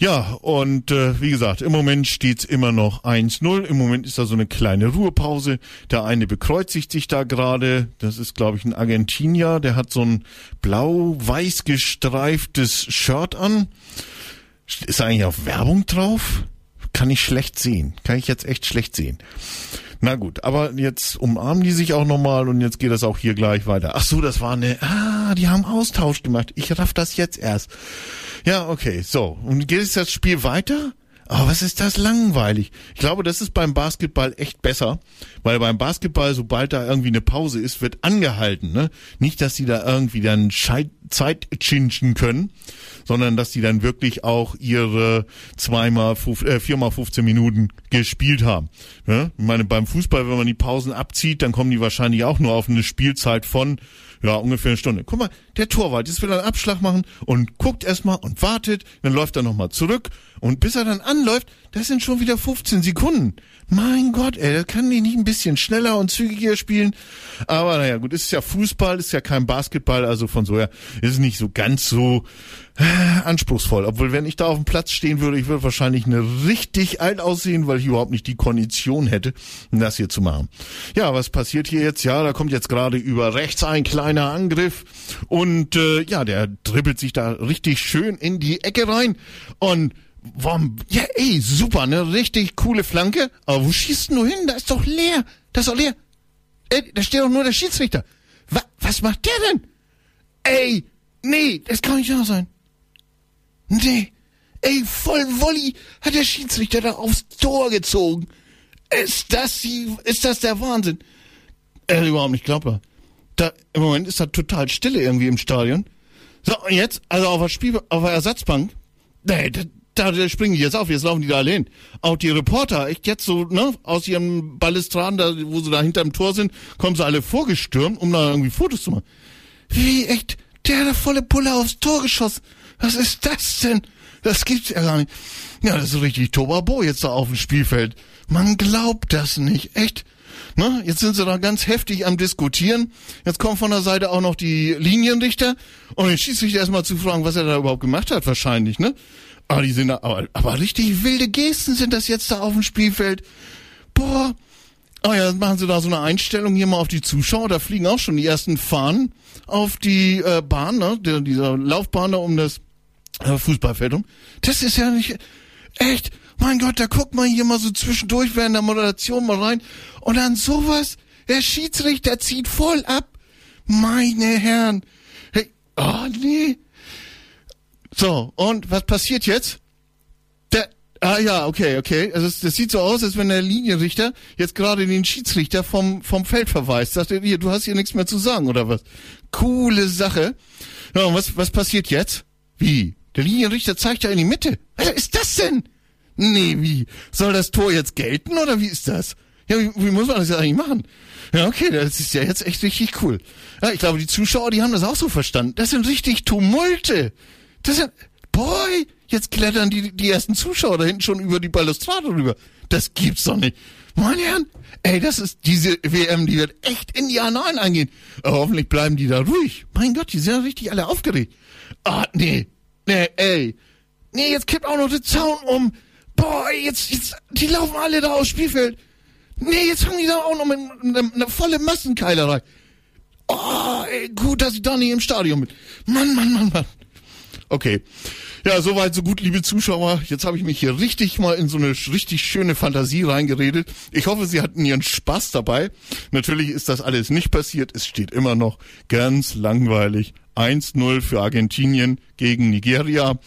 Ja, und äh, wie gesagt, im Moment steht's immer noch 1-0. Im Moment ist da so eine kleine Ruhepause. Der eine bekreuzigt sich da gerade. Das ist, glaube ich, ein Argentinier. Der hat so ein blau-weiß gestreiftes Shirt an. Ist eigentlich auf Werbung drauf? Kann ich schlecht sehen. Kann ich jetzt echt schlecht sehen. Na gut, aber jetzt umarmen die sich auch nochmal und jetzt geht das auch hier gleich weiter. Ach so, das war eine, ah, die haben Austausch gemacht. Ich raff das jetzt erst. Ja, okay, so. Und geht jetzt das Spiel weiter? Oh, was ist das langweilig? Ich glaube, das ist beim Basketball echt besser, weil beim Basketball, sobald da irgendwie eine Pause ist, wird angehalten, ne? Nicht, dass die da irgendwie dann Scheit Zeit chinchen können, sondern dass die dann wirklich auch ihre zweimal, äh, viermal 15 Minuten gespielt haben. Ne? Ich meine, beim Fußball, wenn man die Pausen abzieht, dann kommen die wahrscheinlich auch nur auf eine Spielzeit von ja, ungefähr eine Stunde. Guck mal, der Torwart, jetzt will er einen Abschlag machen und guckt erstmal und wartet, dann läuft er nochmal zurück und bis er dann anläuft, das sind schon wieder 15 Sekunden. Mein Gott, ey, da kann die nicht ein bisschen schneller und zügiger spielen. Aber naja, gut, ist ja Fußball, ist ja kein Basketball, also von so her ist es nicht so ganz so äh, anspruchsvoll. Obwohl, wenn ich da auf dem Platz stehen würde, ich würde wahrscheinlich eine richtig alt aussehen, weil ich überhaupt nicht die Kondition hätte, das hier zu machen. Ja, was passiert hier jetzt? Ja, da kommt jetzt gerade über rechts ein kleiner Angriff und äh, ja, der dribbelt sich da richtig schön in die Ecke rein und Warum? Ja, ey, super, ne? Richtig coole Flanke. Aber wo schießt du hin? Da ist doch leer. Da ist doch leer. Ey, da steht doch nur der Schiedsrichter. Wa was macht der denn? Ey, nee, das kann nicht wahr sein. Nee. Ey, voll Wolli hat der Schiedsrichter da aufs Tor gezogen. Ist das die, ist das der Wahnsinn? Äh, überhaupt nicht glaubbar. Da, im Moment ist da total Stille irgendwie im Stadion. So, und jetzt, also auf der Spiel, auf der Ersatzbank. Nee, das, da springen die jetzt auf, jetzt laufen die da alle hin. Auch die Reporter, echt jetzt so, ne, aus ihrem Balustraden, da, wo sie da hinterm Tor sind, kommen sie alle vorgestürmt, um da irgendwie Fotos zu machen. Wie, echt? Der hat volle Pulle aufs Tor geschossen. Was ist das denn? Das gibt's ja gar nicht. Ja, das ist richtig Tobabo jetzt da auf dem Spielfeld. Man glaubt das nicht, echt. Ne? Jetzt sind sie da ganz heftig am Diskutieren. Jetzt kommen von der Seite auch noch die Linienrichter und den Schiedsrichter erstmal zu fragen, was er da überhaupt gemacht hat, wahrscheinlich, ne? Aber die sind da, aber, aber richtig wilde Gesten sind das jetzt da auf dem Spielfeld. Boah. Oh ja, machen sie da so eine Einstellung hier mal auf die Zuschauer. Da fliegen auch schon die ersten Fahnen auf die äh, Bahn, ne? Dieser Laufbahn da um das äh, Fußballfeld um. Das ist ja nicht echt. Mein Gott, da guckt man hier mal so zwischendurch während der Moderation mal rein. Und dann sowas. Der Schiedsrichter zieht voll ab. Meine Herren. Hey, oh nee. So, und was passiert jetzt? Der, ah ja, okay, okay. Also das sieht so aus, als wenn der Linienrichter jetzt gerade den Schiedsrichter vom, vom Feld verweist. Sagt er, hier, du hast hier nichts mehr zu sagen, oder was? Coole Sache. Ja, und was, was passiert jetzt? Wie? Der Linienrichter zeigt ja in die Mitte. Was ist das denn? Nee, wie? Soll das Tor jetzt gelten, oder wie ist das? Ja, wie, wie muss man das jetzt eigentlich machen? Ja, okay, das ist ja jetzt echt richtig cool. Ja, ich glaube, die Zuschauer, die haben das auch so verstanden. Das sind richtig Tumulte. Das sind, boy, jetzt klettern die, die ersten Zuschauer da hinten schon über die Balustrade rüber. Das gibt's doch nicht. Meine Herren, ey, das ist, diese WM, die wird echt in die Annalen eingehen. Aber hoffentlich bleiben die da ruhig. Mein Gott, die sind ja richtig alle aufgeregt. Ah, nee, nee, ey. Nee, jetzt kippt auch noch der Zaun um. Boah, jetzt, jetzt, die laufen alle da aufs Spielfeld. Nee, jetzt fangen die da auch noch mit einer eine volle Massenkeilerei. Oh, ey, gut, dass ich da nicht im Stadion bin. Mann, Mann, Mann, Mann. Okay. Ja, soweit, so gut, liebe Zuschauer. Jetzt habe ich mich hier richtig mal in so eine richtig schöne Fantasie reingeredet. Ich hoffe, Sie hatten Ihren Spaß dabei. Natürlich ist das alles nicht passiert. Es steht immer noch ganz langweilig 1-0 für Argentinien gegen Nigeria.